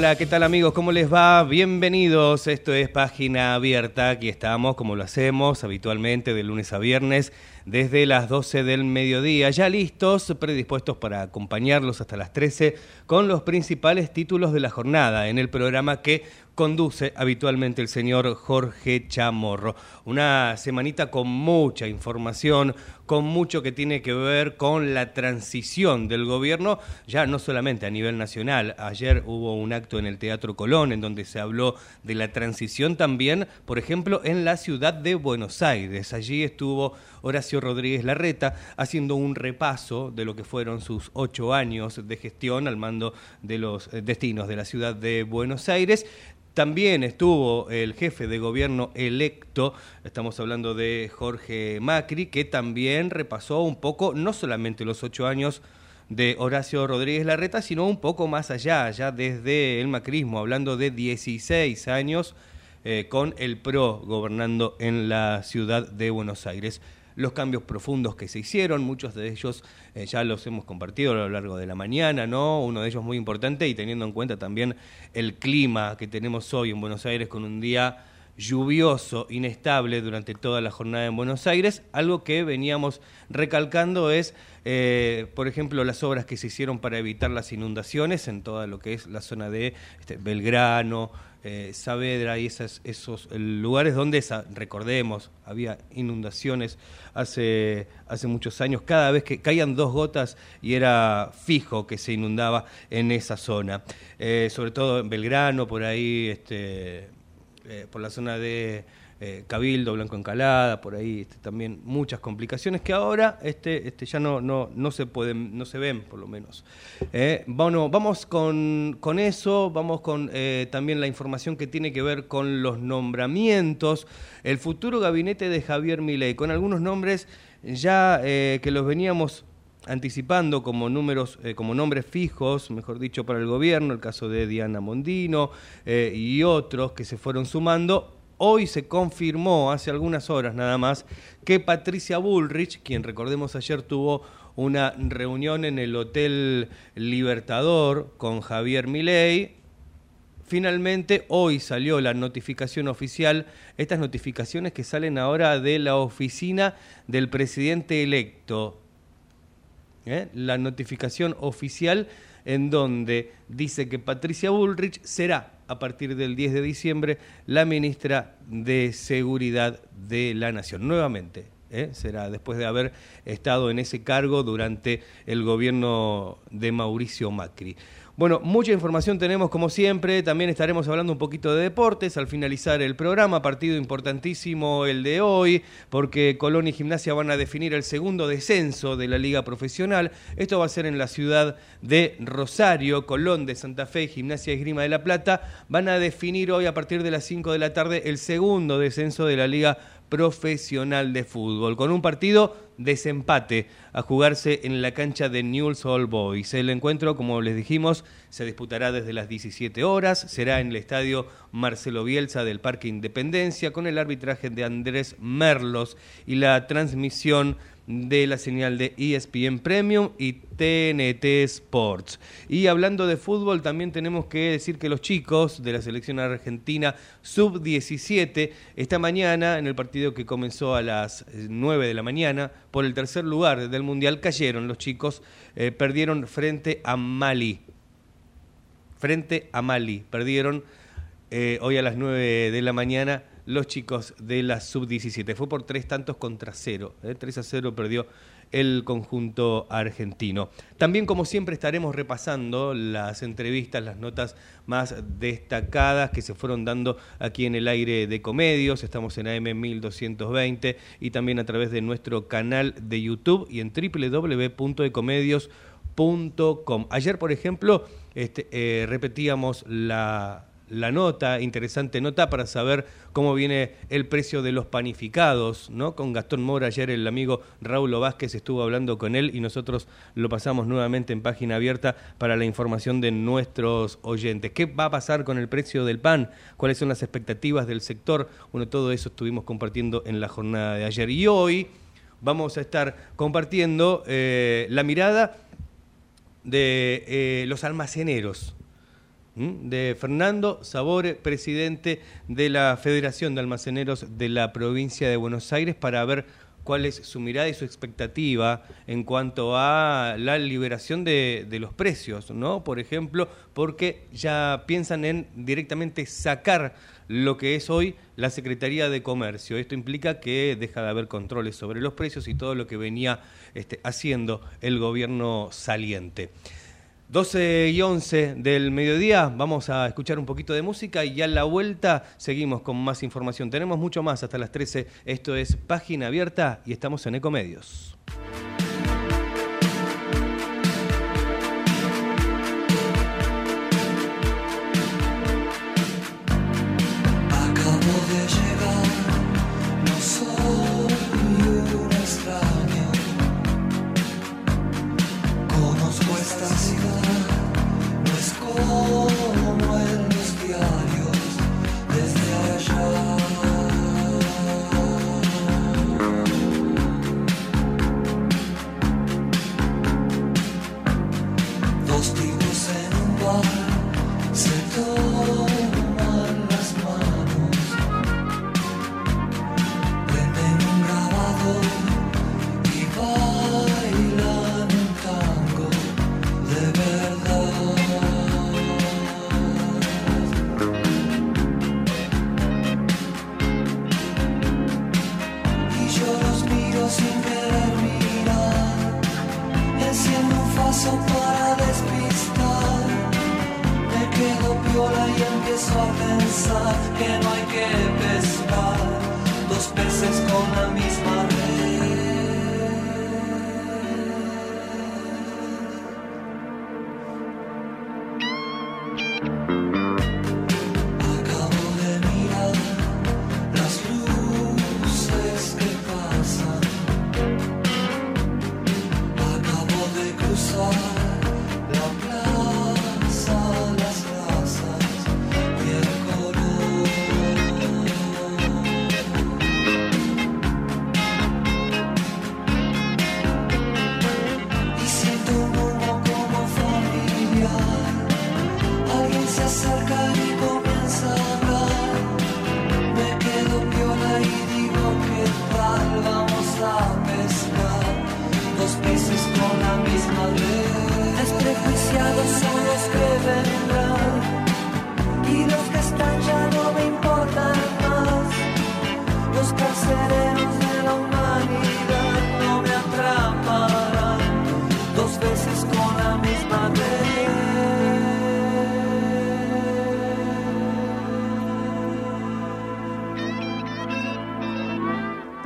Hola, ¿qué tal amigos? ¿Cómo les va? Bienvenidos, esto es Página Abierta, aquí estamos como lo hacemos habitualmente de lunes a viernes desde las 12 del mediodía, ya listos, predispuestos para acompañarlos hasta las 13 con los principales títulos de la jornada en el programa que conduce habitualmente el señor Jorge Chamorro. Una semanita con mucha información, con mucho que tiene que ver con la transición del gobierno, ya no solamente a nivel nacional. Ayer hubo un acto en el Teatro Colón en donde se habló de la transición también, por ejemplo, en la ciudad de Buenos Aires. Allí estuvo Horacio Rodríguez Larreta haciendo un repaso de lo que fueron sus ocho años de gestión al mando de los eh, destinos de la ciudad de Buenos Aires. También estuvo el jefe de gobierno electo, estamos hablando de Jorge Macri, que también repasó un poco, no solamente los ocho años de Horacio Rodríguez Larreta, sino un poco más allá, ya desde el macrismo, hablando de 16 años eh, con el PRO gobernando en la ciudad de Buenos Aires los cambios profundos que se hicieron, muchos de ellos eh, ya los hemos compartido a lo largo de la mañana, ¿no? Uno de ellos muy importante y teniendo en cuenta también el clima que tenemos hoy en Buenos Aires con un día lluvioso, inestable durante toda la jornada en Buenos Aires. Algo que veníamos recalcando es, eh, por ejemplo, las obras que se hicieron para evitar las inundaciones en toda lo que es la zona de este, Belgrano, eh, Saavedra y esos lugares donde, recordemos, había inundaciones hace, hace muchos años, cada vez que caían dos gotas y era fijo que se inundaba en esa zona. Eh, sobre todo en Belgrano, por ahí, este, eh, por la zona de eh, Cabildo, Blanco Encalada, por ahí este, también muchas complicaciones que ahora este, este, ya no, no, no se pueden, no se ven por lo menos. Eh, bueno, vamos con, con, eso, vamos con eh, también la información que tiene que ver con los nombramientos, el futuro gabinete de Javier Milei, con algunos nombres ya que los veníamos anticipando como números, como nombres fijos, mejor dicho, para el gobierno, el caso de Diana Mondino y otros que se fueron sumando Hoy se confirmó, hace algunas horas nada más, que Patricia Bullrich, quien recordemos ayer tuvo una reunión en el Hotel Libertador con Javier Milei, finalmente hoy salió la notificación oficial, estas notificaciones que salen ahora de la oficina del presidente electo. ¿eh? La notificación oficial en donde dice que Patricia Bullrich será a partir del 10 de diciembre la ministra de Seguridad de la Nación. Nuevamente, ¿eh? será después de haber estado en ese cargo durante el gobierno de Mauricio Macri. Bueno, mucha información tenemos como siempre, también estaremos hablando un poquito de deportes al finalizar el programa, partido importantísimo el de hoy, porque Colón y Gimnasia van a definir el segundo descenso de la liga profesional. Esto va a ser en la ciudad de Rosario, Colón de Santa Fe y Gimnasia Esgrima de la Plata van a definir hoy a partir de las 5 de la tarde el segundo descenso de la liga profesional de fútbol, con un partido desempate a jugarse en la cancha de Newell's All Boys. El encuentro, como les dijimos, se disputará desde las 17 horas, será en el estadio Marcelo Bielsa del Parque Independencia, con el arbitraje de Andrés Merlos y la transmisión de la señal de ESPN Premium y TNT Sports. Y hablando de fútbol, también tenemos que decir que los chicos de la selección argentina sub-17, esta mañana, en el partido que comenzó a las 9 de la mañana, por el tercer lugar del Mundial, cayeron los chicos, eh, perdieron frente a Mali. Frente a Mali, perdieron eh, hoy a las 9 de la mañana los chicos de la sub-17. Fue por tres tantos contra cero. ¿eh? 3 a 0 perdió el conjunto argentino. También, como siempre, estaremos repasando las entrevistas, las notas más destacadas que se fueron dando aquí en el aire de Comedios. Estamos en AM 1220 y también a través de nuestro canal de YouTube y en www.ecomedios.com. Ayer, por ejemplo, este, eh, repetíamos la la nota, interesante nota para saber cómo viene el precio de los panificados, ¿no? Con Gastón Mora, ayer el amigo Raúl Vázquez estuvo hablando con él y nosotros lo pasamos nuevamente en página abierta para la información de nuestros oyentes. ¿Qué va a pasar con el precio del pan? ¿Cuáles son las expectativas del sector? Bueno, todo eso estuvimos compartiendo en la jornada de ayer. Y hoy vamos a estar compartiendo eh, la mirada de eh, los almaceneros de Fernando Sabore, presidente de la Federación de Almaceneros de la provincia de Buenos Aires, para ver cuál es su mirada y su expectativa en cuanto a la liberación de, los precios, ¿no? Por ejemplo, porque ya piensan en directamente sacar lo que es hoy la Secretaría de Comercio. Esto implica que deja de haber controles sobre los precios y todo lo que venía este, haciendo el gobierno saliente. 12 y 11 del mediodía, vamos a escuchar un poquito de música y en la vuelta seguimos con más información. Tenemos mucho más hasta las 13. Esto es Página Abierta y estamos en Ecomedios.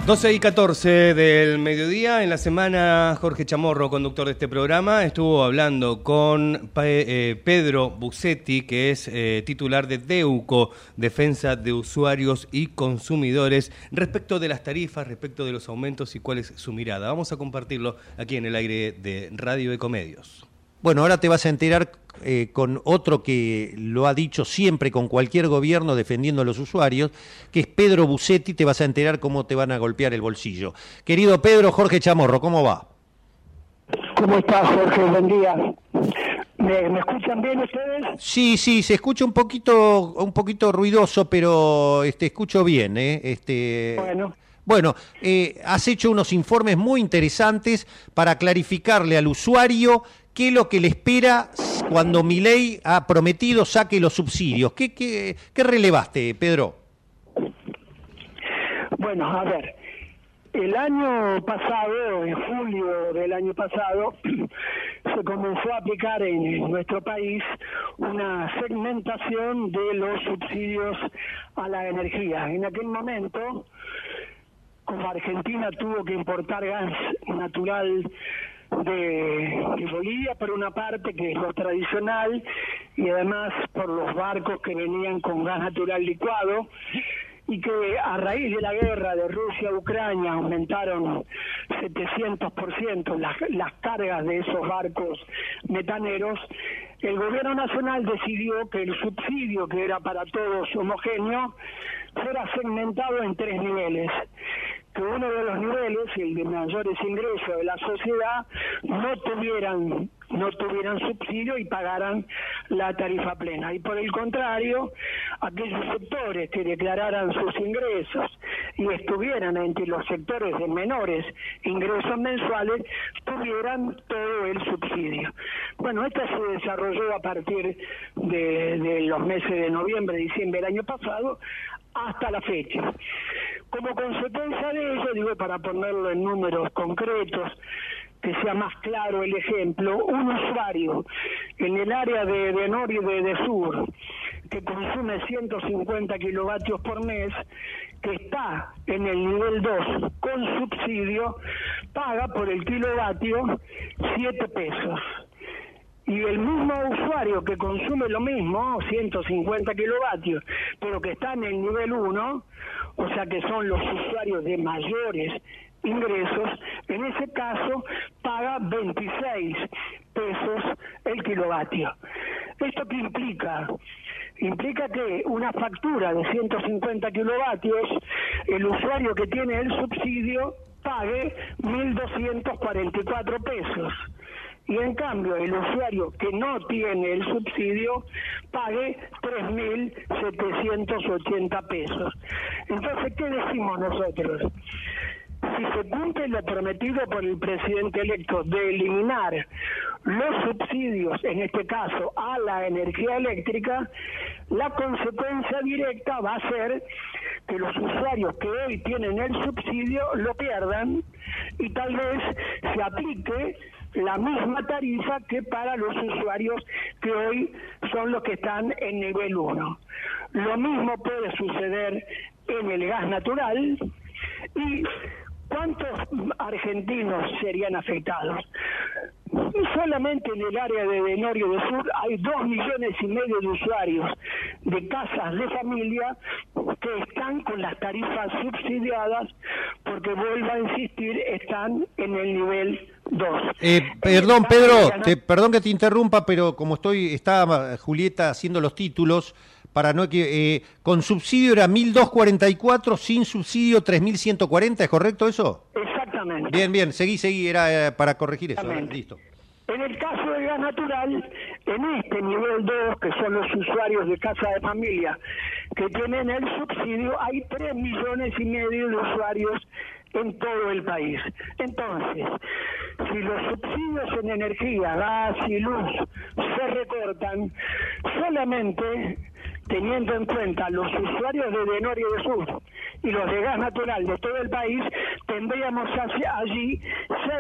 Y 14 del mediodía, en la semana Jorge Chamorro, conductor de este programa, estuvo hablando con eh, Pedro Bucetti, que es eh, titular de DEUCO, Defensa de Usuarios y Consumidores, respecto de las tarifas, respecto de los aumentos y cuál es su mirada. Vamos a compartirlo aquí en el aire de Radio Ecomedios. Bueno, ahora te vas a enterar eh, con otro que lo ha dicho siempre con cualquier gobierno defendiendo a los usuarios, que es Pedro Bucetti, te vas a enterar cómo te van a golpear el bolsillo. Querido Pedro, Jorge Chamorro, ¿cómo va? ¿Cómo estás, Jorge? Buen día. ¿Me, escuchan bien ustedes? Sí, sí, se escucha un poquito, un poquito ruidoso, pero este, escucho bien, ¿eh? Este, bueno. Bueno, eh, has hecho unos informes muy interesantes para clarificarle al usuario qué es lo que le espera cuando mi ley ha prometido saque los subsidios. ¿Qué, qué, relevaste, Pedro? Bueno, a ver, El año pasado, en julio del año pasado, se comenzó a aplicar en nuestro país una segmentación de los subsidios a la energía. En aquel momento, como Argentina tuvo que importar gas natural de, Bolivia por una parte que es lo tradicional y además por los barcos que venían con gas natural licuado y que a raíz de la guerra de Rusia a Ucrania aumentaron 700% las, las cargas de esos barcos metaneros, el gobierno nacional decidió que el subsidio, que era para todos homogéneo, fuera segmentado en tres niveles que uno de los niveles, el de mayores ingresos de la sociedad, no tuvieran no tuvieran subsidio y pagaran la tarifa plena. Y por el contrario, aquellos sectores que declararan sus ingresos y estuvieran entre los sectores de menores ingresos mensuales, tuvieran todo el subsidio. Bueno, esto se desarrolló a partir de, de los meses de noviembre, diciembre del año pasado, hasta la fecha. Como consecuencia de ello, digo para ponerlo en números concretos, que sea más claro el ejemplo, un usuario en el área de, de y de, sur que consume 150 kilovatios por mes, que está en el nivel 2 con subsidio, paga por el kilovatio 7 pesos y el mismo usuario que consume lo mismo, 150 kilovatios, pero que está en el nivel 1, o sea que son los usuarios de mayores ingresos, en ese caso paga 26 pesos el kilovatio. ¿Esto qué implica? Implica que una factura de 150 kilovatios, el usuario que tiene el subsidio pague 1.244 pesos y en cambio el usuario que no tiene el subsidio pague 3.780 pesos. Entonces, ¿qué decimos nosotros? Si se cumple lo prometido por el presidente electo de eliminar los subsidios, en este caso a la energía eléctrica, la consecuencia directa va a ser que los usuarios que hoy tienen el subsidio lo pierdan y tal vez se aplique la misma tarifa que para los usuarios que hoy son los que están en nivel 1. Lo mismo puede suceder en el gas natural y ¿cuántos argentinos serían afectados? Solamente en el área de Denorio del Sur hay dos millones y medio de usuarios de casas de familia que están con las tarifas subsidiadas porque, vuelvo a insistir, están en el nivel 2. Eh, perdón, Pedro, perdón que te interrumpa, pero como estoy, está Julieta haciendo los títulos, para no que eh, con subsidio era 1244, sin subsidio 3140, ¿es correcto eso? Exactamente. Bien, bien, seguí, seguí, era eh, para corregir eso. Listo. En el caso de gas natural, en este nivel 2, que son los usuarios de casa de familia que tienen el subsidio, hay 3 millones y medio de usuarios en todo el país. Entonces, si los subsidios en energía, gas y luz se recortan, solamente teniendo en cuenta los usuarios de Denorio de Sur y los de gas natural de todo el país, tendríamos allí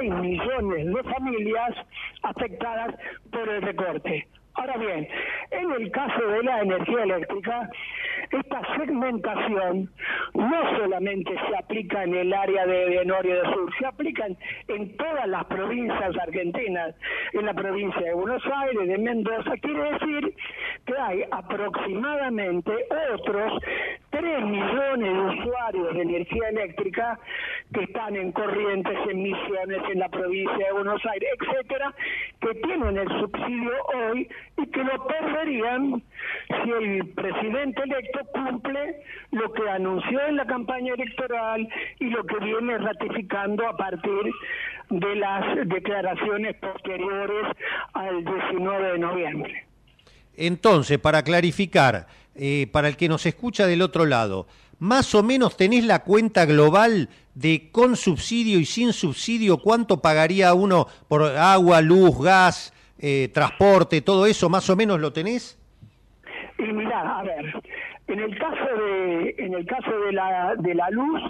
6 millones de familias afectadas por el recorte. Ahora bien, en el caso de la energía eléctrica, esta segmentación no solamente se aplica en el área de, de Norte de Sur, se aplica en, todas las provincias argentinas, en la provincia de Buenos Aires, de Mendoza. Quiere decir que hay aproximadamente otros 3 millones de usuarios de energía eléctrica que están en Corrientes, en Misiones, en la provincia de Buenos Aires, etcétera, que tienen el subsidio hoy y que lo perderían si el presidente electo cumple lo que anunció en la campaña electoral y lo que viene ratificando a partir de las declaraciones posteriores al 19 de noviembre. Entonces, para clarificar, eh, para el que nos escucha del otro lado, más o menos tenés la cuenta global de con subsidio y sin subsidio, cuánto pagaría uno por agua, luz, gas, eh, transporte, todo eso, más o menos lo tenés? Mirá, a ver, En el caso de en el caso de la de la luz,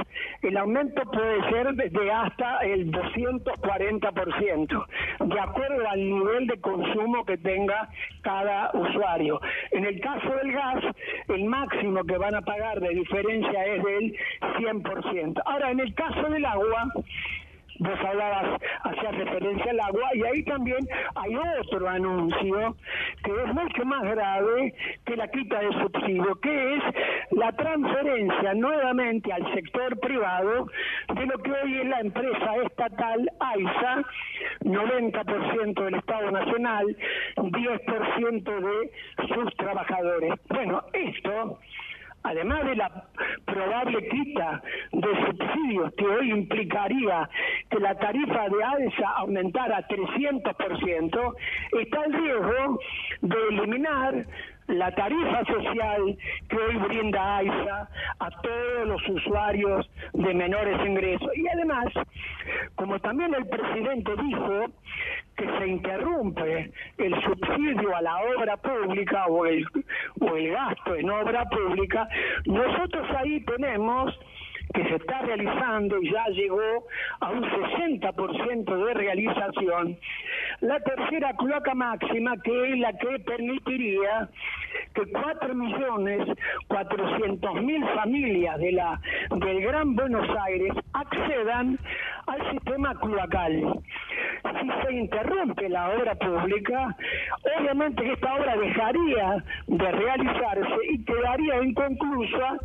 el aumento puede ser de hasta el 240%, de acuerdo al nivel de consumo que tenga cada usuario. En el caso del gas, el máximo que van a pagar de diferencia es del 100%. Ahora, en el caso del agua, vos hablabas, hacías referencia al agua, y ahí también hay otro anuncio que es mucho más grave que la quita de subsidio, que es la transferencia nuevamente al sector privado de lo que hoy es la empresa estatal AISA, 90% del Estado Nacional, 10% de sus trabajadores. Bueno, esto además de la probable quita de subsidios que hoy implicaría que la tarifa de ADESA aumentara 300%, está el riesgo de eliminar la tarifa social que hoy brinda AISA a todos los usuarios de menores ingresos. Y además, como también el presidente dijo que se interrumpe el subsidio a la obra pública o el, o el gasto en obra pública, nosotros ahí tenemos que se está realizando y ya llegó a un 60% de realización, la tercera cloaca máxima que es la que permitiría que 4.400.000 familias de la del Gran Buenos Aires accedan al sistema cloacal. Si se interrumpe la obra pública, obviamente esta obra dejaría de realizarse y quedaría inconclusa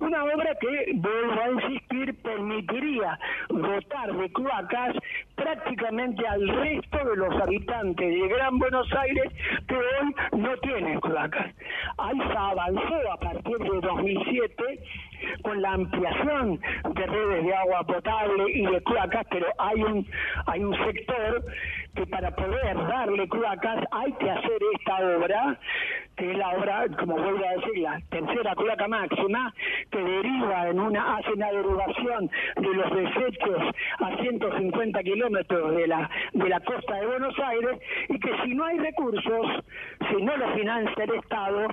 una obra que, vuelvo a insistir, permitiría dotar de cloacas prácticamente al resto de los habitantes de Gran Buenos Aires que hoy no tienen cloacas. AISA avanzó a partir de 2007 con la ampliación de redes de agua potable y de cloacas, pero hay un hay un sector que para poder darle cloacas hay que hacer esta obra, que es la obra, como vuelvo a decir, la tercera cloaca máxima, que deriva en una, hace una derivación de los desechos a 150 kilómetros de la, de la costa de Buenos Aires, y que si no hay recursos, si no lo financia el Estado,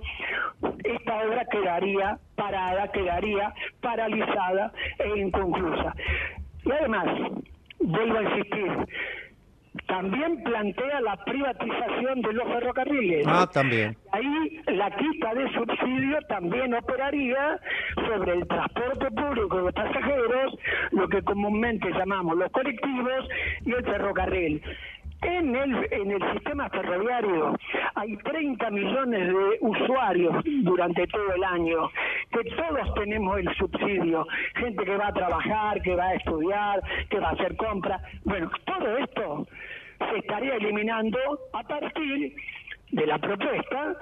esta obra quedaría parada, quedaría paralizada e inconclusa. Y además, vuelvo a insistir, también plantea la privatización de los ferrocarriles. Ah, también. Ahí la quita de subsidio también operaría sobre el transporte público de pasajeros, lo que comúnmente llamamos los colectivos y el ferrocarril. En el, en el sistema ferroviario hay 30 millones de usuarios durante todo el año, que todos tenemos el subsidio, gente que va a trabajar, que va a estudiar, que va a hacer compras. Bueno, todo esto se estaría eliminando a partir de la propuesta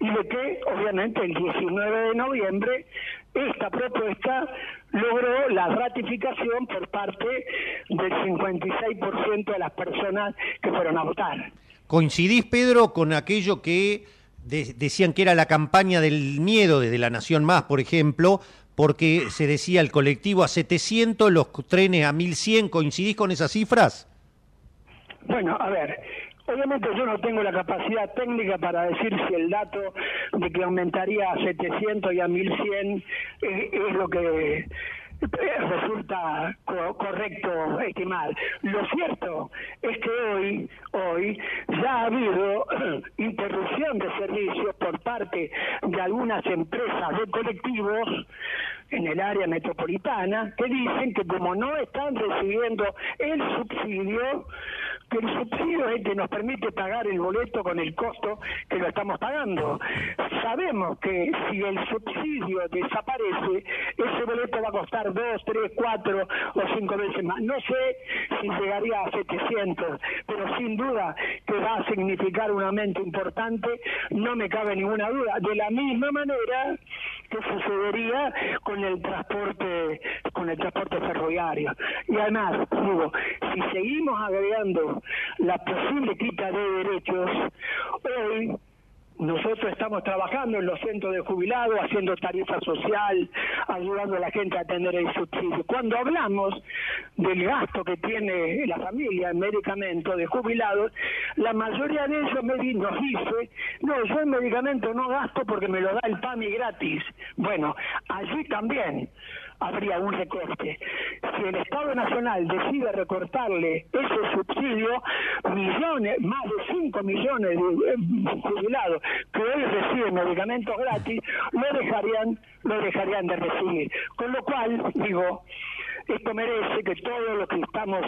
y de que obviamente el 19 de noviembre esta propuesta logró la ratificación por parte del 56% de las personas que fueron a votar. ¿Coincidís, Pedro, con aquello que decían que era la campaña del miedo desde La Nación Más, por ejemplo, porque se decía el colectivo a 700, los trenes a 1100? ¿Coincidís con esas cifras? Bueno, a ver, Obviamente yo no tengo la capacidad técnica para decir si el dato de que aumentaría a 700 y a 1100 es, es lo que resulta correcto estimar. Lo cierto es que hoy, hoy ya ha habido interrupción de servicios por parte de algunas empresas de colectivos en el área metropolitana que dicen que como no están recibiendo el subsidio, que el subsidio es el que nos permite pagar el boleto con el costo que lo estamos pagando. Sabemos que si el subsidio desaparece, ese boleto va a costar dos, tres, cuatro o cinco veces más. No sé si llegaría a 700, pero sin duda que va a significar un aumento importante, no me cabe ninguna duda. De la misma manera que sucedería con el transporte con el transporte ferroviario. Y además digo si seguimos agregando la posible quita de derechos hoy nosotros estamos trabajando en los centros de jubilados, haciendo tarifa social, ayudando a la gente a tener el subsidio. Cuando hablamos del gasto que tiene la familia en medicamentos de jubilados, la mayoría de ellos me, nos dice, no, yo en medicamento no gasto porque me lo da el PAMI gratis. Bueno, allí también habría un recorte. Si el Estado Nacional decide recortarle ese subsidio, millones, más de 5 millones de eh, jubilados que hoy reciben medicamentos gratis, lo dejarían, lo dejarían de recibir. Con lo cual, digo, esto merece que todos los que estamos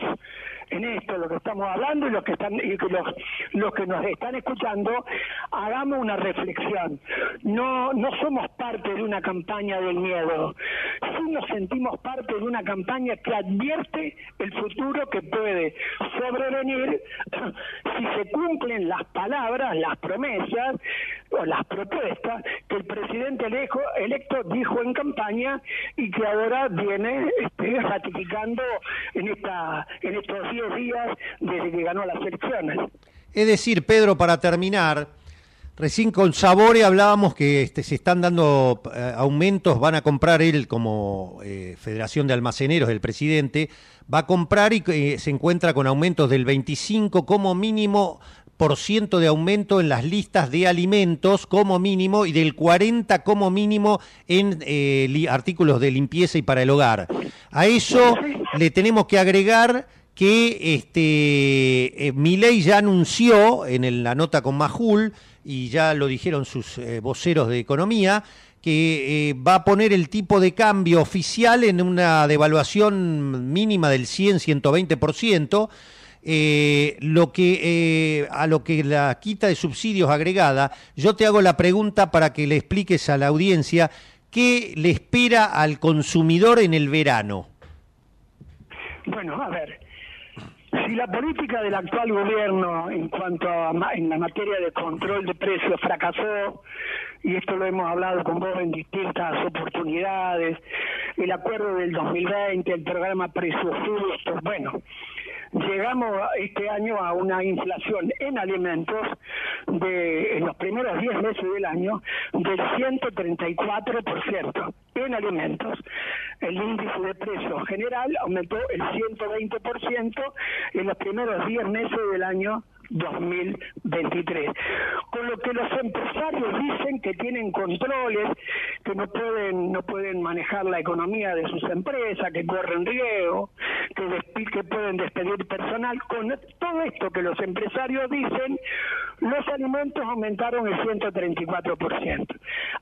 en esto, lo que estamos hablando y los que están y los, los que nos están escuchando, hagamos una reflexión. No, no somos parte de una campaña del miedo, sí nos sentimos parte de una campaña que advierte el futuro que puede sobrevenir si se cumplen las palabras, las promesas o las propuestas que el presidente electo dijo en campaña y que ahora viene este, ratificando en esta en estos 10 días desde que ganó las elecciones. Es decir, Pedro, para terminar, recién con Sabore hablábamos que este, se están dando eh, aumentos, van a comprar él como eh, Federación de Almaceneros, el presidente, va a comprar y eh, se encuentra con aumentos del 25 como mínimo por ciento de aumento en las listas de alimentos como mínimo y del 40 como mínimo en artículos de limpieza y para el hogar. A eso le tenemos que agregar que este, eh, Milei ya anunció en la nota con Majul, y ya lo dijeron sus eh, voceros de economía, que eh, va a poner el tipo de cambio oficial en una devaluación mínima del 100-120%, lo que, a lo que la quita de subsidios agregada, yo te hago la pregunta para que le expliques a la audiencia qué le espera al consumidor en el verano. Bueno, a ver, si la política del actual gobierno en cuanto a en la materia de control de precios fracasó, y esto lo hemos hablado con vos en distintas oportunidades, el acuerdo del 2020, el programa Precios Justos, bueno, llegamos este año a una inflación en alimentos de en los primeros 10 meses del año del 134% en alimentos. El índice de precios general aumentó el 120% en los primeros 10 meses del año 2023. Con lo que los empresarios dicen que tienen controles, que no pueden no pueden manejar la economía de sus empresas, que corren riesgo, que, que pueden despedir personal. Con todo esto que los empresarios dicen, los alimentos aumentaron el 134%.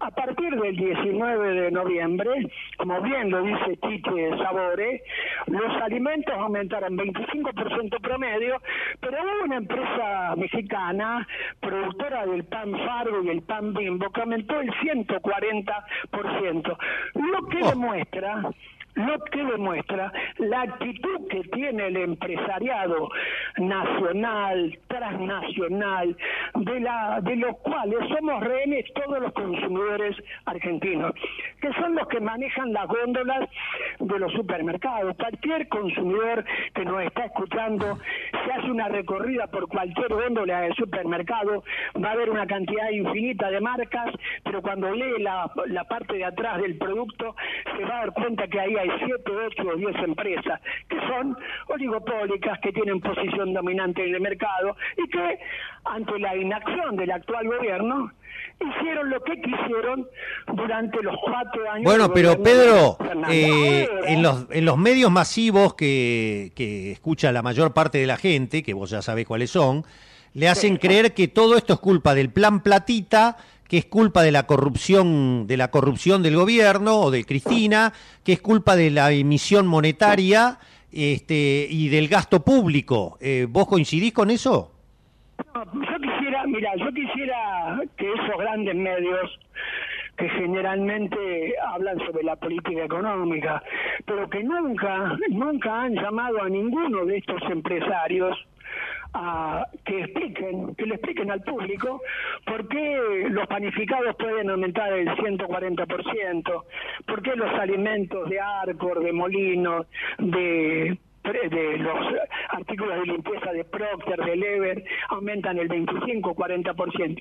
A partir del 19 de noviembre, como bien lo dice Tite Sabore, los alimentos aumentaron 25% promedio, pero hubo una empresa mexicana, productora del pan Fargo y el pan Bimbo, que aumentó el 140%, lo que oh. demuestra lo que demuestra la actitud que tiene el empresariado nacional, transnacional, de, los cuales somos rehenes todos los consumidores argentinos, que son los que manejan las góndolas de los supermercados. Cualquier consumidor que nos está escuchando, se hace una recorrida por cualquier góndola del supermercado, va a ver una cantidad infinita de marcas, pero cuando lee la parte de atrás del producto, se va a dar cuenta que ahí hay 7, 8 o 10 empresas que son oligopólicas, que tienen posición dominante en el mercado y que ante la inacción del actual gobierno hicieron lo que quisieron durante los cuatro años. Bueno, pero Pedro, eh, en, los, en los medios masivos que, que escucha la mayor parte de la gente, que vos ya sabés cuáles son, le hacen creer que todo esto es culpa del plan Platita que es culpa de la corrupción de la corrupción del gobierno o de Cristina, que es culpa de la emisión monetaria este, y del gasto público. Eh, ¿Vos coincidís con eso? yo quisiera, mira, yo quisiera que esos grandes medios que generalmente hablan sobre la política económica, pero que nunca, nunca han llamado a ninguno de estos empresarios a que expliquen, que le expliquen al público por qué los panificados pueden aumentar el 140%, por qué los alimentos de Arcor, de Molinos, de de los artículos de limpieza de Procter, de Lever, aumentan el 25-40%.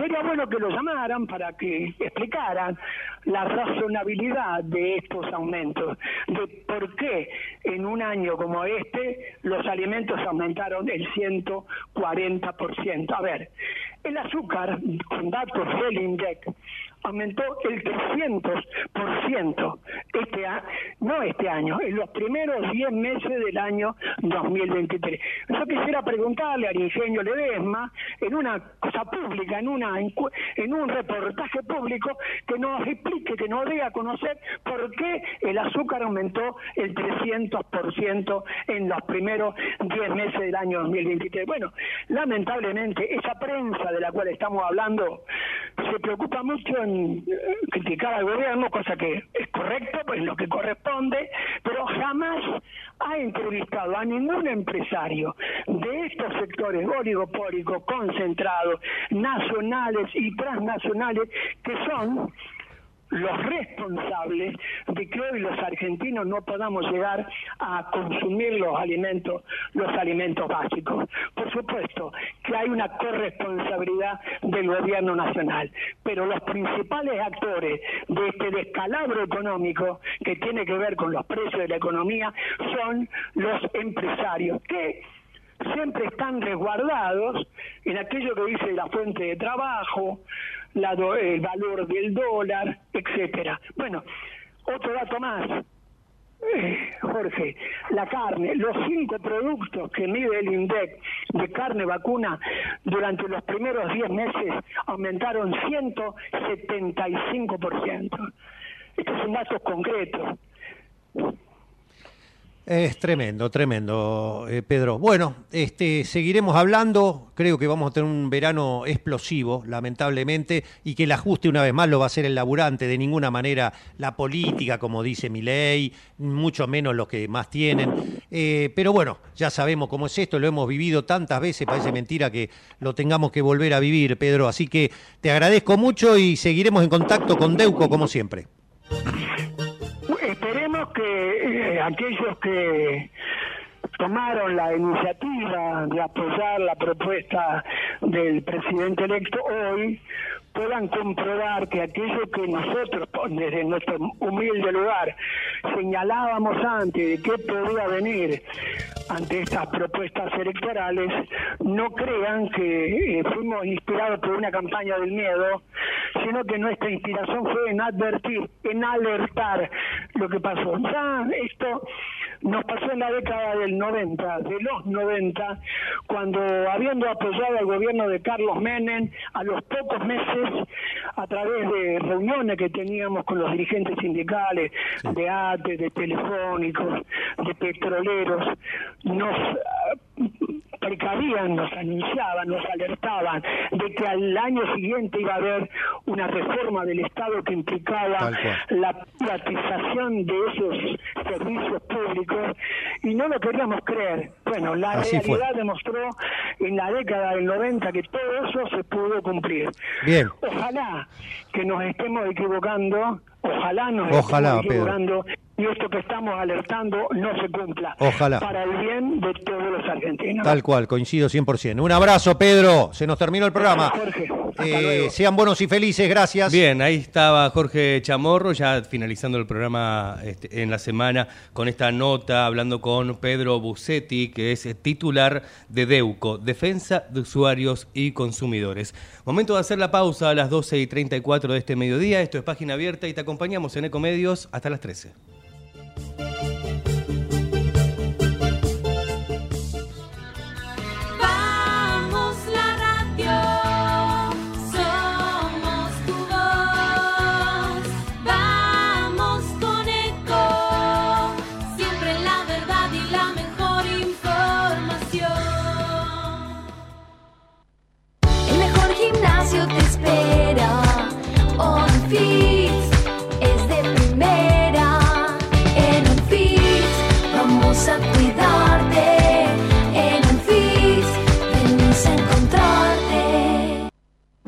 Sería bueno que lo llamaran para que explicaran la razonabilidad de estos aumentos, de por qué en un año como este los alimentos aumentaron el 140%. A ver, el azúcar, con datos del INDEC, aumentó el 300% este no este año, en los primeros 10 meses del año 2023. Yo quisiera preguntarle al ingenio Ledesma, en una cosa pública, en, una, en un reportaje público, que nos explique, que nos dé a conocer por qué el azúcar aumentó el 300% en los primeros 10 meses del año 2023. Bueno, lamentablemente esa prensa de la cual estamos hablando se preocupa mucho criticar al gobierno, cosa que es correcto, pues lo que corresponde, pero jamás ha entrevistado a ningún empresario de estos sectores oligopólicos, concentrados, nacionales y transnacionales, que son los responsables de que hoy los argentinos no podamos llegar a consumir los alimentos, los alimentos básicos. Por supuesto que hay una corresponsabilidad del gobierno nacional, pero los principales actores de este descalabro económico que tiene que ver con los precios de la economía son los empresarios que siempre están resguardados en aquello que dice la fuente de trabajo, el valor del dólar, etcétera. Bueno, otro dato más. Eh, Jorge, la carne, los cinco productos que mide el INDEC de carne vacuna durante los primeros 10 meses aumentaron 175%. Estos son datos concretos. Es tremendo, tremendo, eh, Pedro. Bueno, este, seguiremos hablando. Creo que vamos a tener un verano explosivo, lamentablemente, y que el ajuste una vez más lo va a hacer el laburante. De ninguna manera la política, como dice mi ley, mucho menos los que más tienen. Eh, pero bueno, ya sabemos cómo es esto, lo hemos vivido tantas veces, parece mentira que lo tengamos que volver a vivir, Pedro. Así que te agradezco mucho y seguiremos en contacto con Deuco como siempre que eh, aquellos que tomaron la iniciativa de apoyar la propuesta del presidente electo hoy puedan comprobar que aquello que nosotros, desde nuestro humilde lugar, señalábamos antes de qué podía venir ante estas propuestas electorales, no crean que eh, fuimos inspirados por una campaña del miedo, sino que nuestra inspiración fue en advertir, en alertar lo que pasó. Ya esto nos pasó en la década del 90, de los 90, cuando habiendo apoyado al gobierno de Carlos Menem, a los pocos meses, a través de reuniones que teníamos con los dirigentes sindicales, de ATE, de telefónicos, de petroleros, nos precavían, nos anunciaban, nos alertaban de que al año siguiente iba a haber una reforma del Estado que implicaba la privatización de esos servicios públicos y no lo queríamos creer. Bueno, la realidad demostró en la década del 90 que todo eso se pudo cumplir. Bien. Ojalá que nos estemos equivocando, ojalá nos estemos equivocando y esto que estamos alertando no se cumpla. Ojalá. Para el bien de todos los argentinos. Tal cual, coincido 100%. Un abrazo, Pedro. Se nos terminó el programa. Jorge. Eh, sean buenos y felices, gracias. Bien, ahí estaba Jorge Chamorro, ya finalizando el programa este, en la semana con esta nota, hablando con Pedro Bucetti, que es titular de DEUCO, Defensa de Usuarios y Consumidores. Momento de hacer la pausa a las 12 y 34 de este mediodía. Esto es Página Abierta y te acompañamos en Ecomedios hasta las 13.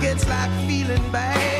gets like feeling bad.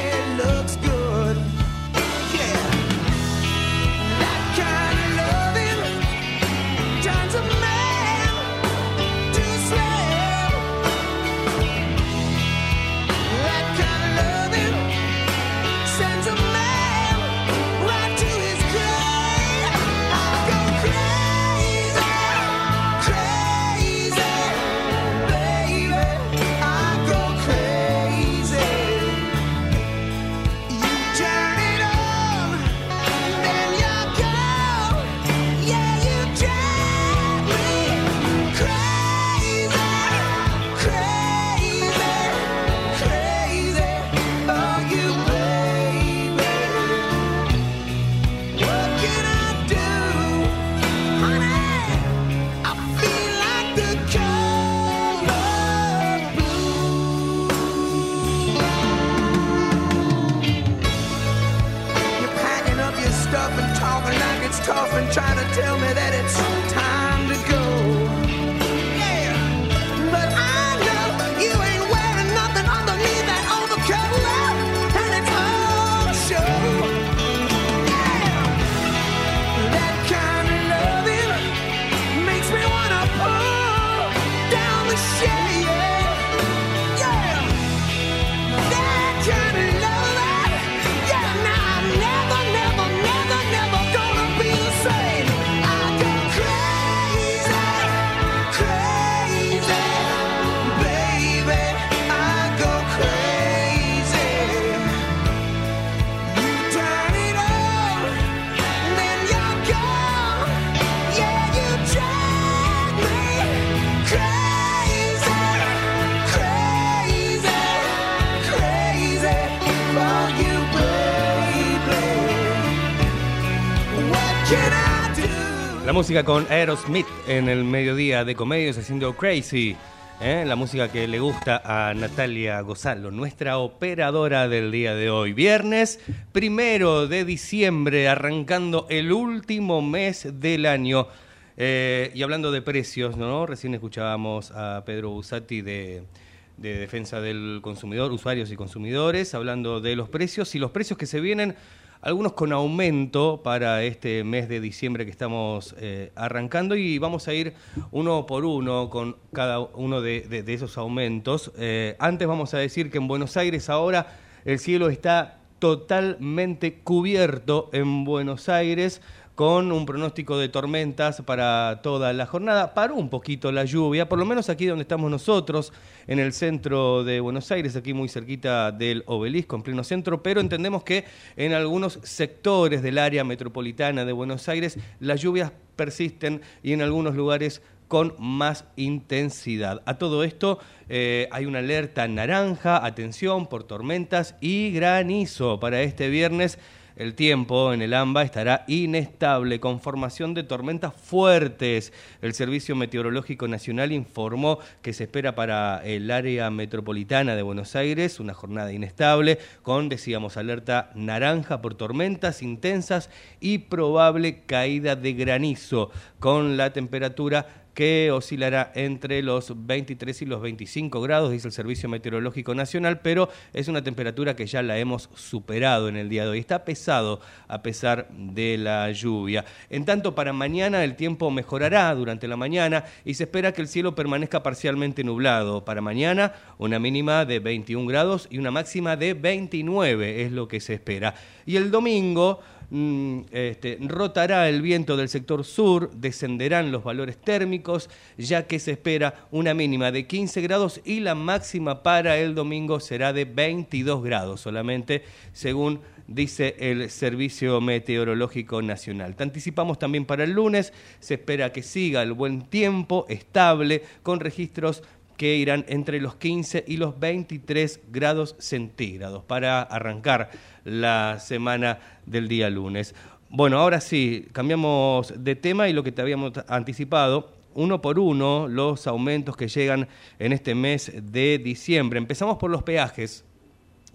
Música con Aerosmith en el mediodía de comedios haciendo Crazy. ¿eh? La música que le gusta a Natalia Gozalo, nuestra operadora del día de hoy. Viernes primero de diciembre, arrancando el último mes del año. Eh, y hablando de precios, ¿no? Recién escuchábamos a Pedro Busati de, de Defensa del Consumidor, usuarios y consumidores, hablando de los precios y los precios que se vienen algunos con aumento para este mes de diciembre que estamos eh, arrancando y vamos a ir uno por uno con cada uno de, esos aumentos. Eh, antes vamos a decir que en Buenos Aires ahora el cielo está totalmente cubierto en Buenos Aires con un pronóstico de tormentas para toda la jornada. Paró un poquito la lluvia, por lo menos aquí donde estamos nosotros, en el centro de Buenos Aires, aquí muy cerquita del obelisco, en pleno centro, pero entendemos que en algunos sectores del área metropolitana de Buenos Aires las lluvias persisten y en algunos lugares con más intensidad. A todo esto eh, hay una alerta naranja, atención por tormentas y granizo para este viernes. El tiempo en el AMBA estará inestable con formación de tormentas fuertes. El Servicio Meteorológico Nacional informó que se espera para el área metropolitana de Buenos Aires una jornada inestable con, decíamos, alerta naranja por tormentas intensas y probable caída de granizo con la temperatura que oscilará entre los 23 y los 25 grados, dice el Servicio Meteorológico Nacional, pero es una temperatura que ya la hemos superado en el día de hoy. Está despejado a pesar de la lluvia. En tanto, para mañana el tiempo mejorará durante la mañana y se espera que el cielo permanezca parcialmente nublado. Para mañana, una mínima de 21 grados y una máxima de 29 es lo que se espera. Y el domingo este, rotará el viento del sector sur, descenderán los valores térmicos, ya que se espera una mínima de 15 grados y la máxima para el domingo será de 22 grados solamente, según dice el Servicio Meteorológico Nacional. Te anticipamos también para el lunes, se espera que siga el buen tiempo, estable, con registros que irán entre los 15 y los 23 grados centígrados para arrancar la semana del día lunes. Bueno, ahora sí, cambiamos de tema y lo que te habíamos anticipado, uno por uno, los aumentos que llegan en este mes de diciembre. Empezamos por los peajes.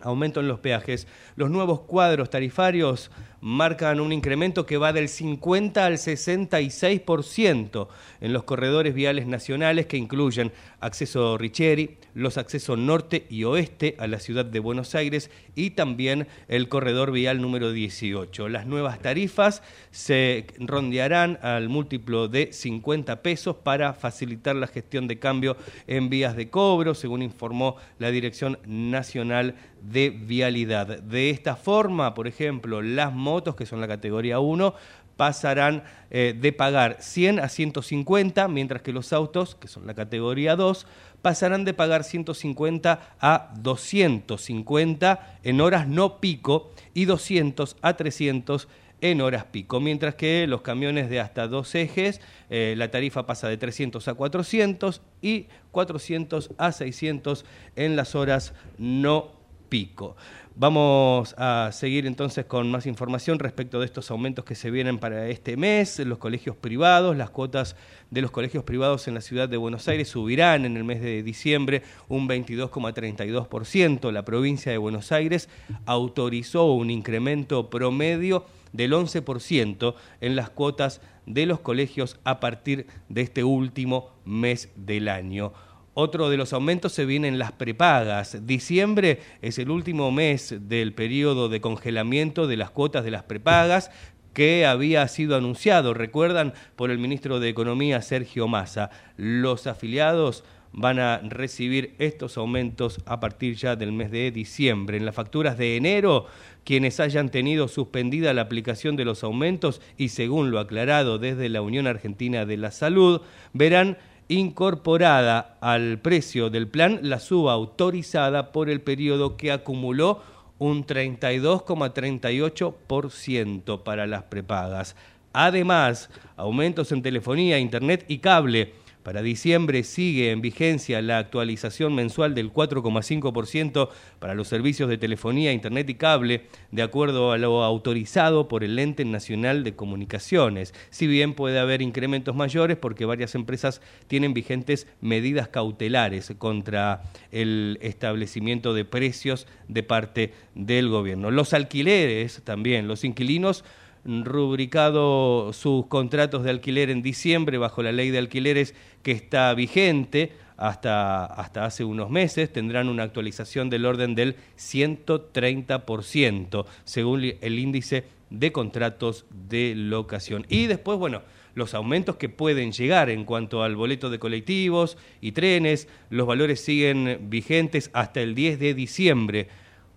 Aumento en los peajes. Los nuevos cuadros tarifarios marcan un incremento que va del 50 al 66% en los corredores viales nacionales que incluyen acceso Richeri, los accesos norte y oeste a la ciudad de Buenos Aires y también el corredor vial número 18. Las nuevas tarifas se rondearán al múltiplo de 50 pesos para facilitar la gestión de cambio en vías de cobro, según informó la Dirección Nacional de Vialidad. De esta forma, por ejemplo, las que son la categoría 1, pasarán eh, de pagar 100 a 150, mientras que los autos, que son la categoría 2, pasarán de pagar 150 a 250 en horas no pico y 200 a 300 en horas pico, mientras que los camiones de hasta dos ejes, eh, la tarifa pasa de 300 a 400 y 400 a 600 en las horas no pico. Vamos a seguir entonces con más información respecto de estos aumentos que se vienen para este mes. Los colegios privados, las cuotas de los colegios privados en la ciudad de Buenos Aires subirán en el mes de diciembre un 22,32%. La provincia de Buenos Aires autorizó un incremento promedio del 11% en las cuotas de los colegios a partir de este último mes del año. Otro de los aumentos se viene en las prepagas. Diciembre es el último mes del periodo de congelamiento de las cuotas de las prepagas que había sido anunciado, recuerdan, por el ministro de Economía Sergio Massa. Los afiliados van a recibir estos aumentos a partir ya del mes de diciembre. En las facturas de enero, quienes hayan tenido suspendida la aplicación de los aumentos y según lo aclarado desde la Unión Argentina de la Salud, verán incorporada al precio del plan la suba autorizada por el periodo que acumuló un 32,38% para las prepagas. Además, aumentos en telefonía, internet y cable para diciembre sigue en vigencia la actualización mensual del 4,5% para los servicios de telefonía, internet y cable, de acuerdo a lo autorizado por el Ente Nacional de Comunicaciones. Si bien puede haber incrementos mayores porque varias empresas tienen vigentes medidas cautelares contra el establecimiento de precios de parte del gobierno. Los alquileres también, los inquilinos rubricado sus contratos de alquiler en diciembre bajo la ley de alquileres que está vigente hasta, hasta hace unos meses, tendrán una actualización del orden del 130%, según el índice de contratos de locación. Y después, bueno, los aumentos que pueden llegar en cuanto al boleto de colectivos y trenes, los valores siguen vigentes hasta el 10 de diciembre.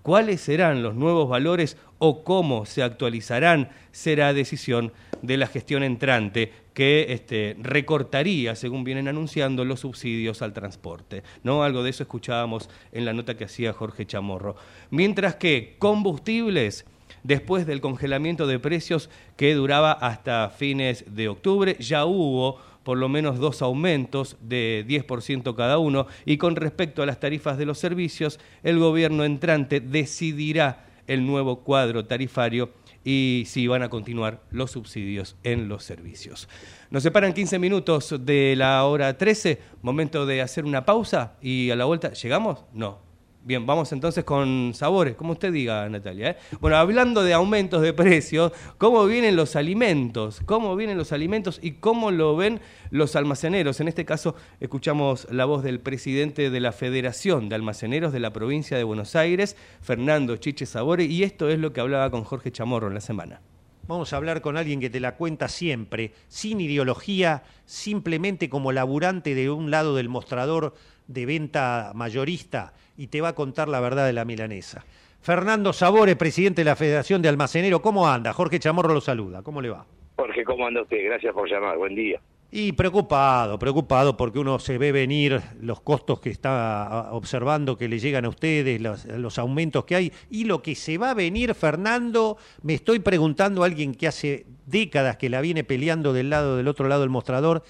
¿Cuáles serán los nuevos valores o cómo se actualizarán? Será decisión de la gestión entrante que este, recortaría, según vienen anunciando, los subsidios al transporte. ¿no? Algo de eso escuchábamos en la nota que hacía Jorge Chamorro. Mientras que combustibles, después del congelamiento de precios que duraba hasta fines de octubre, ya hubo por lo menos dos aumentos de 10% cada uno y con respecto a las tarifas de los servicios, el gobierno entrante decidirá el nuevo cuadro tarifario y si van a continuar los subsidios en los servicios. Nos separan 15 minutos de la hora 13, momento de hacer una pausa y a la vuelta, ¿llegamos? No, Bien, vamos entonces con sabores, como usted diga, Natalia. ¿eh? Bueno, hablando de aumentos de precios, ¿cómo vienen los alimentos? ¿Cómo vienen los alimentos y cómo lo ven los almaceneros? En este caso, escuchamos la voz del presidente de la Federación de Almaceneros de la provincia de Buenos Aires, Fernando Chiche Sabore, y esto es lo que hablaba con Jorge Chamorro en la semana. Vamos a hablar con alguien que te la cuenta siempre, sin ideología, simplemente como laburante de un lado del mostrador de venta mayorista y te va a contar la verdad de la milanesa. Fernando Sabore, presidente de la Federación de Almacenero, ¿cómo anda? Jorge Chamorro lo saluda, ¿cómo le va? Jorge, ¿cómo anda usted? Gracias por llamar, buen día. Y preocupado, preocupado porque uno se ve venir los costos que está observando que le llegan a ustedes, los, los, aumentos que hay y lo que se va a venir, Fernando, me estoy preguntando a alguien que hace décadas que la viene peleando del lado del otro lado del mostrador,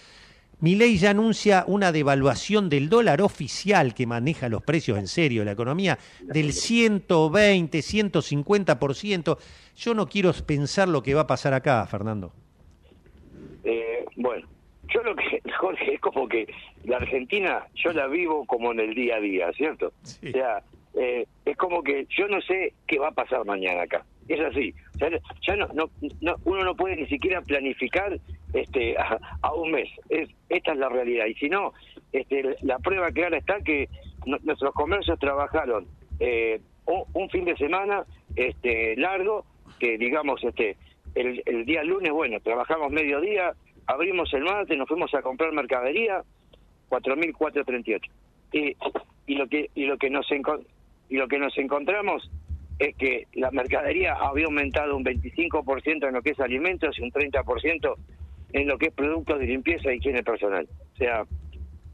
ley ya anuncia una devaluación del dólar oficial que maneja los precios en serio de la economía del 120, 150%. Yo no quiero pensar lo que va a pasar acá, Fernando. Eh, bueno, yo lo que, Jorge, es como que la Argentina yo la vivo como en el día a día, ¿cierto? O sea, eh, es como que yo no sé qué va a pasar mañana acá. Es así. ya no, no, uno no puede ni siquiera planificar este, a, un mes. Es, esta es la realidad. Y si no, este, la prueba clara está que nuestros comercios trabajaron eh, un, fin de semana este, largo, que digamos, este, el, el día lunes, bueno, trabajamos mediodía, abrimos el martes, nos fuimos a comprar mercadería, 4.438. Y, y lo que y lo que nos y lo que nos encontramos es que la mercadería había aumentado un 25% en lo que es alimentos y un 30% en lo que es productos de limpieza e higiene personal. O sea,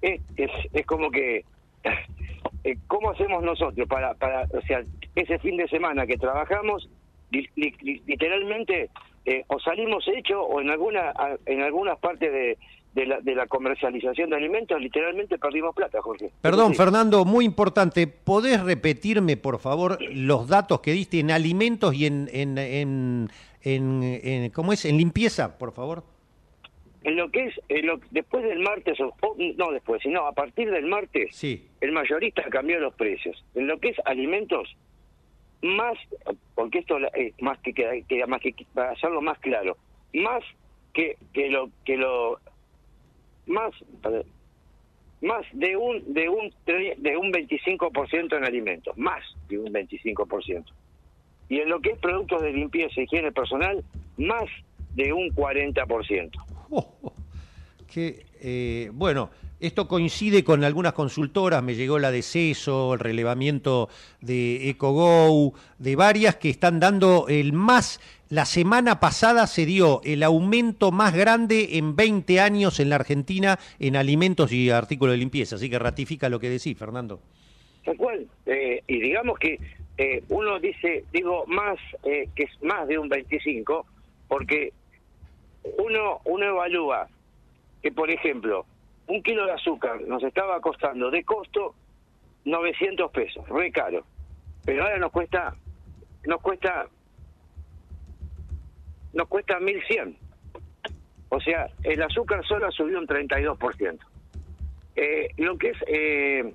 es, es, como que, eh, ¿cómo hacemos nosotros para, para, o sea, ese fin de semana que trabajamos, literalmente, eh, o salimos hechos o en alguna en algunas partes de, de la, de la comercialización de alimentos, literalmente perdimos plata, Jorge. Perdón, Fernando, muy importante. ¿Podés repetirme, por favor, los datos que diste en alimentos y en, en, en, en, ¿cómo es? En limpieza, por favor. En lo que es, después del martes, o, no después, sino a partir del martes, sí. el mayorista cambió los precios. En lo que es alimentos, más, porque esto es más que, que, más que para hacerlo más claro, más que, que lo que lo más más de un de un de un 25% en alimentos, más de un 25%. Y en lo que es productos de limpieza y higiene personal, más de un 40%. que eh, bueno, esto coincide con algunas consultoras, me llegó la de CESO, el relevamiento de EcoGo, de varias que están dando el más, la semana pasada se dio el aumento más grande en 20 años en la Argentina en alimentos y artículos de limpieza, así que ratifica lo que decís, Fernando. Tal cual, eh, y digamos que eh, uno dice, digo, más, eh, que es más de un 25, porque uno, uno evalúa que, por ejemplo, un kilo de azúcar nos estaba costando de costo 900 pesos, re caro. Pero ahora nos cuesta, nos cuesta, nos cuesta 1100. O sea, el azúcar solo ha subido un 32%. Eh, lo que es, eh,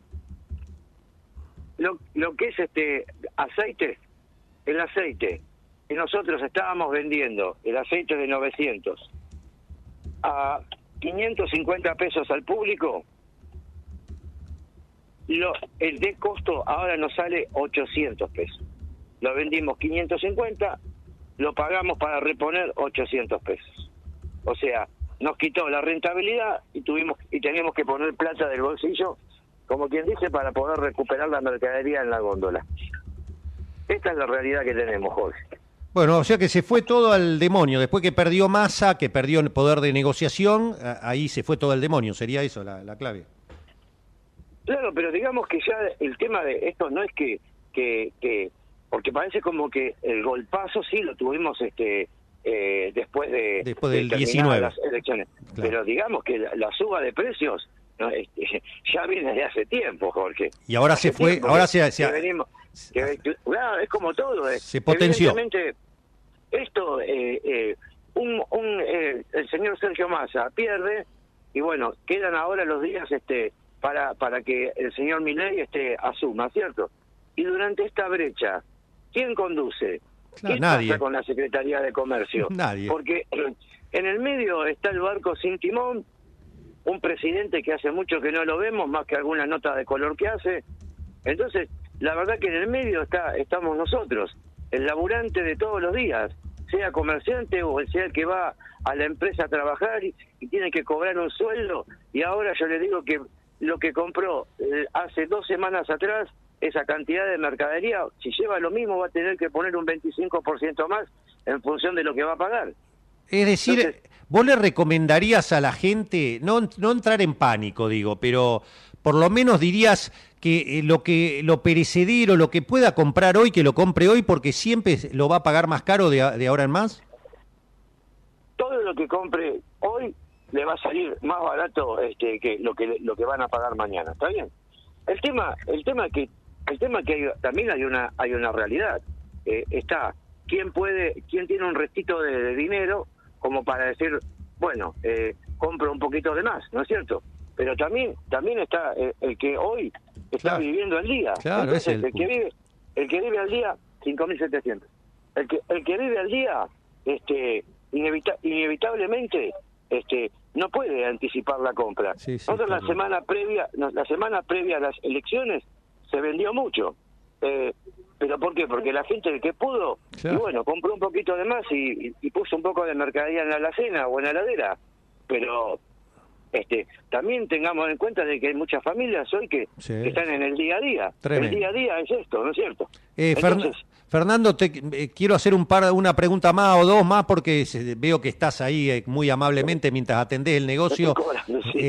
lo, lo que es este aceite, el aceite, que nosotros estábamos vendiendo, el aceite de 900, a 550 pesos al público, lo, el de costo ahora nos sale 800 pesos. Lo vendimos 550, lo pagamos para reponer 800 pesos. O sea, nos quitó la rentabilidad y tuvimos y teníamos que poner plata del bolsillo, como quien dice, para poder recuperar la mercadería en la góndola. Esta es la realidad que tenemos, Jorge. Bueno, o sea que se fue todo al demonio. Después que perdió masa, que perdió el poder de negociación, ahí se fue todo al demonio. ¿Sería eso la, clave? Claro, pero digamos que ya el tema de esto no es que, que, que porque parece como que el golpazo sí lo tuvimos este eh, después de después del 19 las elecciones, pero digamos que la, suba de precios este, ya viene de hace tiempo, Jorge. Y ahora se fue, ahora se, se... venimos, es como todo. Eh. Se potenció esto, eh, eh, un, un eh, el señor Sergio Massa pierde y bueno, quedan ahora los días este para para que el señor Milei este asuma, ¿cierto? Y durante esta brecha, ¿quién conduce? ¿Qué nadie. pasa con la Secretaría de Comercio? Nadie. Porque en el medio está el barco sin timón, un presidente que hace mucho que no lo vemos, más que alguna nota de color que hace. Entonces, la verdad que en el medio está estamos nosotros, el laburante de todos los días, sea comerciante o sea el que va a la empresa a trabajar y, tiene que cobrar un sueldo. Y ahora yo le digo que lo que compró eh, hace dos semanas atrás, esa cantidad de mercadería, si lleva lo mismo va a tener que poner un 25% más en función de lo que va a pagar. Es decir, vos le recomendarías a la gente, no, no entrar en pánico, digo, pero por lo menos dirías que eh, lo que lo perecedero, lo que pueda comprar hoy, que lo compre hoy, porque siempre lo va a pagar más caro de, de ahora en más. Todo lo que compre hoy le va a salir más barato este, que lo que lo que van a pagar mañana, ¿está bien? El tema, el tema que el tema que también hay una hay una realidad. Eh, está quién puede, quién tiene un restito de, dinero como para decir, bueno, eh, compro un poquito de más, ¿no es cierto? Pero también también está eh, el, que hoy está viviendo el día. Claro, es el, que vive el que vive al día 5.700. El que el que vive al día este inevitablemente este no puede anticipar la compra. Nosotros la semana previa la semana previa a las elecciones se vendió mucho. Eh, ¿Pero por qué? Porque la gente que pudo, y bueno, compró un poquito de más y, y, puso un poco de mercadería en la alacena o en la heladera. Pero este también tengamos en cuenta de que hay muchas familias hoy que, están en el día a día. El día a día es esto, ¿no es cierto? Eh, Fernando, te eh, quiero hacer un par, una pregunta más o dos más porque veo que estás ahí eh, muy amablemente mientras atendés el negocio.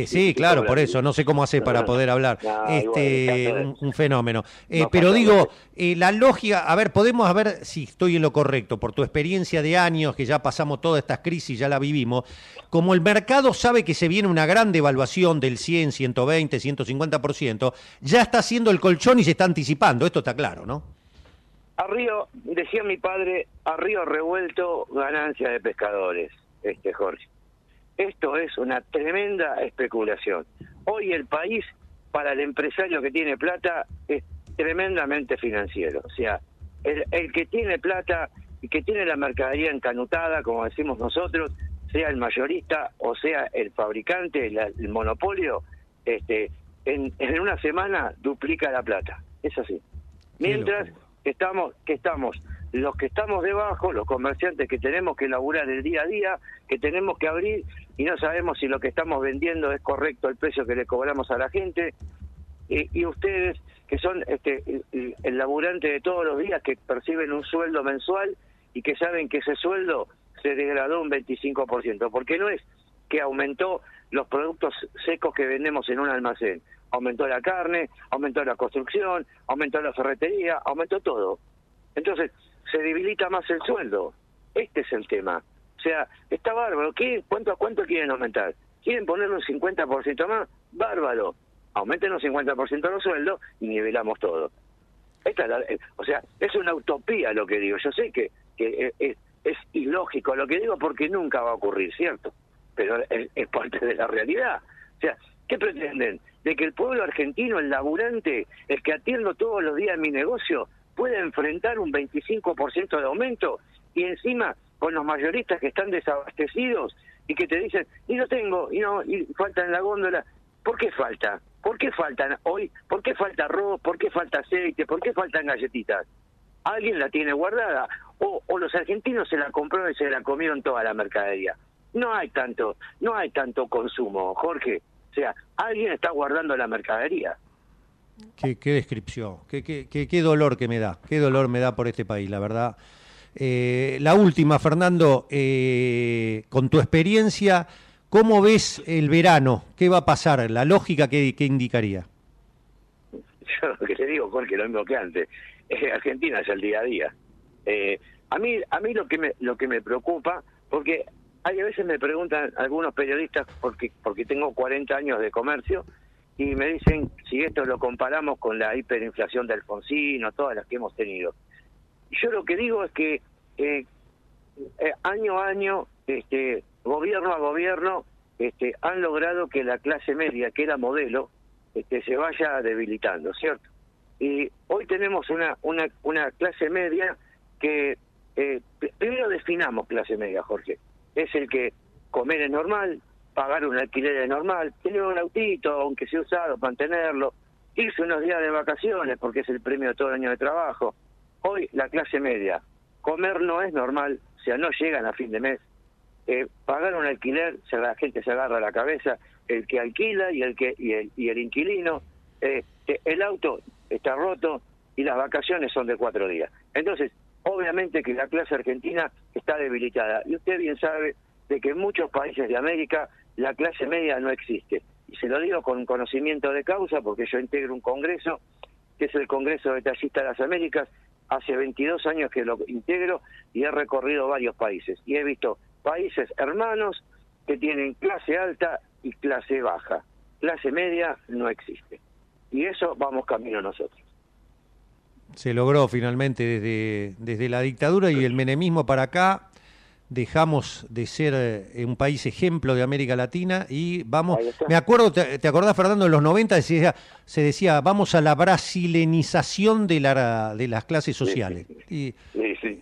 sí, claro, por eso, no sé cómo haces para poder hablar. este, un, fenómeno. pero digo, la lógica, a ver, podemos ver si estoy en lo correcto, por tu experiencia de años, que ya pasamos todas estas crisis, ya la vivimos, como el mercado sabe que se viene una gran devaluación del 100, 120, 150%, ya está haciendo el colchón y se está anticipando, esto está claro, ¿no? A río, decía mi padre, a río revuelto ganancia de pescadores, este Jorge. Esto es una tremenda especulación. Hoy el país, para el empresario que tiene plata, es tremendamente financiero. O sea, el, el que tiene plata y que tiene la mercadería encanutada, como decimos nosotros, sea el mayorista o sea el fabricante, el, monopolio, este, en, en, una semana duplica la plata. Es así. Mientras que estamos, que estamos, los que estamos debajo, los comerciantes que tenemos que laburar el día a día, que tenemos que abrir y no sabemos si lo que estamos vendiendo es correcto el precio que le cobramos a la gente, y, ustedes que son este, el, el, laburante de todos los días, que perciben un sueldo mensual y que saben que ese sueldo se degradó un 25%, porque no es que aumentó los productos secos que vendemos en un almacén, aumentó la carne, aumentó la construcción, aumentó la ferretería, aumentó todo. Entonces, se debilita más el sueldo. Este es el tema. O sea, está bárbaro. ¿Qué, cuánto, ¿Cuánto quieren aumentar? ¿Quieren ponerle un 50% más? Bárbaro. Aumenten un 50% los sueldos y nivelamos todo. Esta eh, o sea, es una utopía lo que digo. Yo sé que, es, es ilógico lo que digo porque nunca va a ocurrir, ¿cierto? Pero es, es parte de la realidad. O sea, ¿qué pretenden? de que el pueblo argentino, el laburante, el que atiendo todos los días mi negocio, pueda enfrentar un 25% de aumento y encima con los mayoristas que están desabastecidos y que te dicen, y no tengo, y no, y falta en la góndola. ¿Por qué falta? ¿Por qué faltan hoy? ¿Por qué falta arroz? ¿Por qué falta aceite? ¿Por qué faltan galletitas? Alguien la tiene guardada o, o los argentinos se la compraron y se la comieron toda la mercadería. No hay tanto, no hay tanto consumo, Jorge. O sea, alguien está guardando la mercadería. Qué, descripción, qué, qué, dolor que me da, qué dolor me da por este país, la verdad. Eh, la última, Fernando, eh, con tu experiencia, ¿cómo ves el verano? ¿Qué va a pasar? ¿La lógica qué, indicaría? Yo lo que te digo, Jorge, lo mismo que antes. Argentina es el día a día. Eh, a mí, a mí lo que me, lo que me preocupa, porque hay a veces me preguntan algunos periodistas, porque, porque tengo 40 años de comercio, y me dicen si esto lo comparamos con la hiperinflación de Alfonsino, todas las que hemos tenido. Yo lo que digo es que eh, eh, año a año, este, gobierno a gobierno, este, han logrado que la clase media, que era modelo, este, se vaya debilitando, ¿cierto? Y hoy tenemos una, una, una clase media que, eh, primero definamos clase media, Jorge. Es el que comer es normal, pagar un alquiler es normal, tener un autito, aunque sea usado, mantenerlo, irse unos días de vacaciones porque es el premio de todo el año de trabajo. Hoy la clase media, comer no es normal, o sea, no llegan a fin de mes. Eh, pagar un alquiler, la gente se agarra la cabeza, el que alquila y el que y el, y el inquilino, eh, el auto está roto y las vacaciones son de cuatro días. Entonces, obviamente que la clase argentina está debilitada. Y usted bien sabe de que en muchos países de América la clase media no existe. Y se lo digo con conocimiento de causa porque yo integro un congreso, que es el Congreso de Tallistas de las Américas, hace 22 años que lo integro y he recorrido varios países. Y he visto países hermanos que tienen clase alta y clase baja. Clase media no existe. Y eso vamos camino nosotros. Se logró finalmente desde, desde la dictadura y el menemismo para acá. Dejamos de ser eh, un país ejemplo de América Latina y vamos. Me acuerdo, te, acordás, Fernando, en los 90 decía, se decía, vamos a la brasilenización de, la, de las clases sociales. y,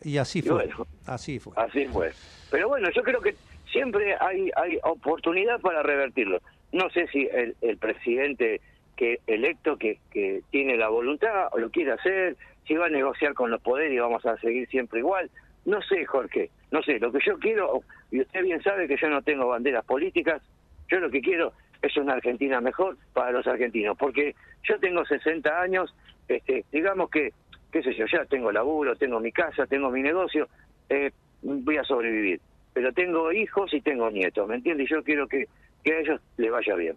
y, así fue. así fue. Así fue. Pero bueno, yo creo que siempre hay, hay oportunidad para revertirlo. No sé si el, el presidente que electo que, que tiene la voluntad o lo quiere hacer, si va a negociar con los poderes y vamos a seguir siempre igual. No sé, Jorge, no sé, lo que yo quiero, y usted bien sabe que yo no tengo banderas políticas, yo lo que quiero es una Argentina mejor para los argentinos, porque yo tengo 60 años, este, digamos que, qué sé yo, ya tengo laburo, tengo mi casa, tengo mi negocio, eh, voy a sobrevivir, pero tengo hijos y tengo nietos, ¿me entiendes? Y yo quiero que, que a ellos les vaya bien.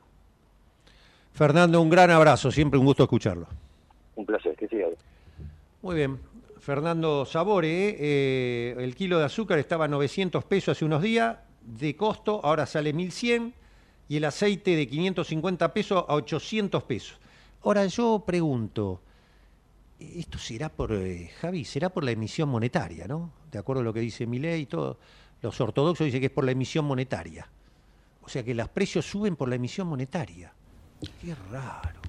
Fernando, un gran abrazo, siempre un gusto escucharlo. Un placer, que siga. Muy bien. Fernando Sabore, eh, el kilo de azúcar estaba a 900 pesos hace unos días de costo, ahora sale 1100 y el aceite de 550 pesos a 800 pesos. Ahora yo pregunto, esto será por, eh, Javi, será por la emisión monetaria, ¿no? De acuerdo a lo que dice mi ley y todo. Los ortodoxos dicen que es por la emisión monetaria. O sea que los precios suben por la emisión monetaria. Qué raro.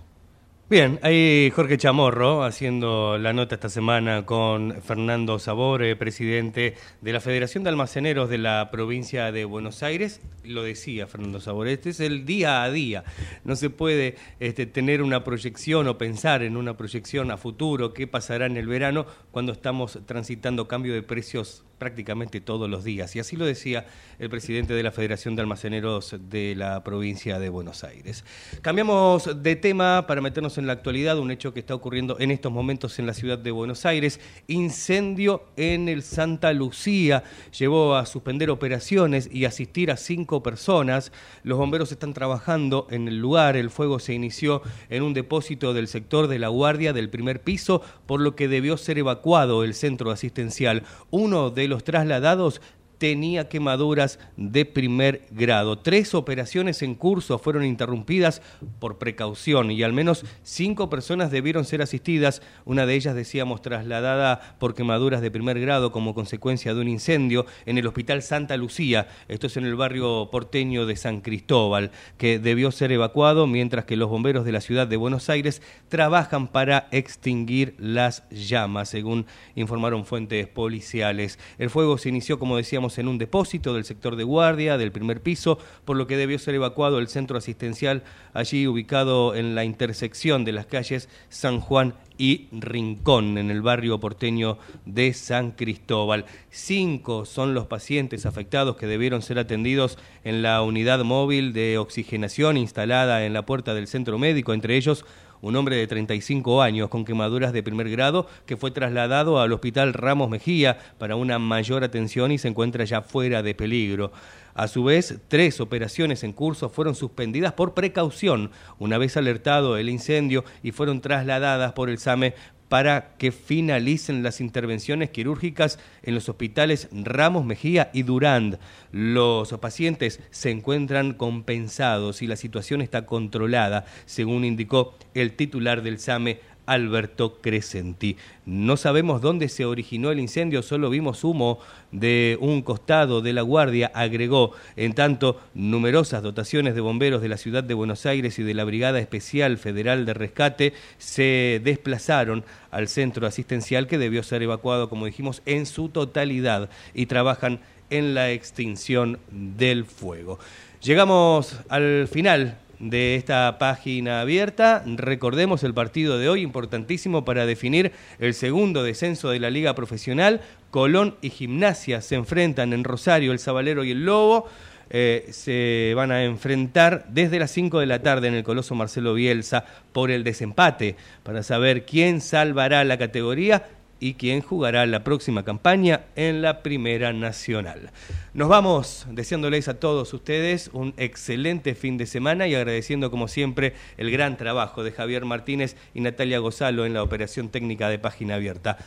Bien, ahí Jorge Chamorro haciendo la nota esta semana con Fernando Sabore, presidente de la Federación de Almaceneros de la provincia de Buenos Aires. Lo decía Fernando Sabore, este es el día a día. No se puede este, tener una proyección o pensar en una proyección a futuro, qué pasará en el verano cuando estamos transitando cambio de precios prácticamente todos los días. Y así lo decía el presidente de la Federación de Almaceneros de la provincia de Buenos Aires. Cambiamos de tema para meternos en la actualidad, un hecho que está ocurriendo en estos momentos en la ciudad de Buenos Aires. Incendio en el Santa Lucía llevó a suspender operaciones y asistir a cinco personas. Los bomberos están trabajando en el lugar. El fuego se inició en un depósito del sector de la guardia del primer piso, por lo que debió ser evacuado el centro asistencial. Uno de los trasladados tenía quemaduras de primer grado. Tres operaciones en curso fueron interrumpidas por precaución y al menos cinco personas debieron ser asistidas, una de ellas, decíamos, trasladada por quemaduras de primer grado como consecuencia de un incendio en el Hospital Santa Lucía, esto es en el barrio porteño de San Cristóbal, que debió ser evacuado mientras que los bomberos de la ciudad de Buenos Aires trabajan para extinguir las llamas, según informaron fuentes policiales. El fuego se inició, como decíamos, en un depósito del sector de guardia del primer piso, por lo que debió ser evacuado el centro asistencial allí ubicado en la intersección de las calles San Juan y Rincón, en el barrio porteño de San Cristóbal. Cinco son los pacientes afectados que debieron ser atendidos en la unidad móvil de oxigenación instalada en la puerta del centro médico, entre ellos un hombre de 35 años con quemaduras de primer grado que fue trasladado al hospital Ramos Mejía para una mayor atención y se encuentra ya fuera de peligro. A su vez, tres operaciones en curso fueron suspendidas por precaución una vez alertado el incendio y fueron trasladadas por el SAME para que finalicen las intervenciones quirúrgicas en los hospitales Ramos Mejía y Durand. Los pacientes se encuentran compensados y la situación está controlada, según indicó el titular del SAME, Alberto Crescenti. No sabemos dónde se originó el incendio, solo vimos humo de un costado de la guardia, agregó. En tanto, numerosas dotaciones de bomberos de la ciudad de Buenos Aires y de la Brigada Especial Federal de Rescate se desplazaron al centro asistencial que debió ser evacuado, como dijimos, en su totalidad y trabajan en la extinción del fuego. Llegamos al final de esta página abierta. Recordemos el partido de hoy, importantísimo para definir el segundo descenso de la Liga Profesional. Colón y Gimnasia se enfrentan en Rosario, el Sabalero y el Lobo. Eh, se van a enfrentar desde las 5 de la tarde en el Coloso Marcelo Bielsa por el desempate para saber quién salvará la categoría y quién jugará la próxima campaña en la Primera Nacional. Nos vamos deseándoles a todos ustedes un excelente fin de semana y agradeciendo como siempre el gran trabajo de Javier Martínez y Natalia Gozalo en la operación técnica de Página Abierta.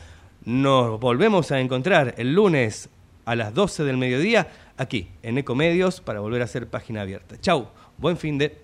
Nos volvemos a encontrar el lunes a las 12 del mediodía aquí en Ecomedios para volver a hacer Página Abierta. Chau, buen fin de...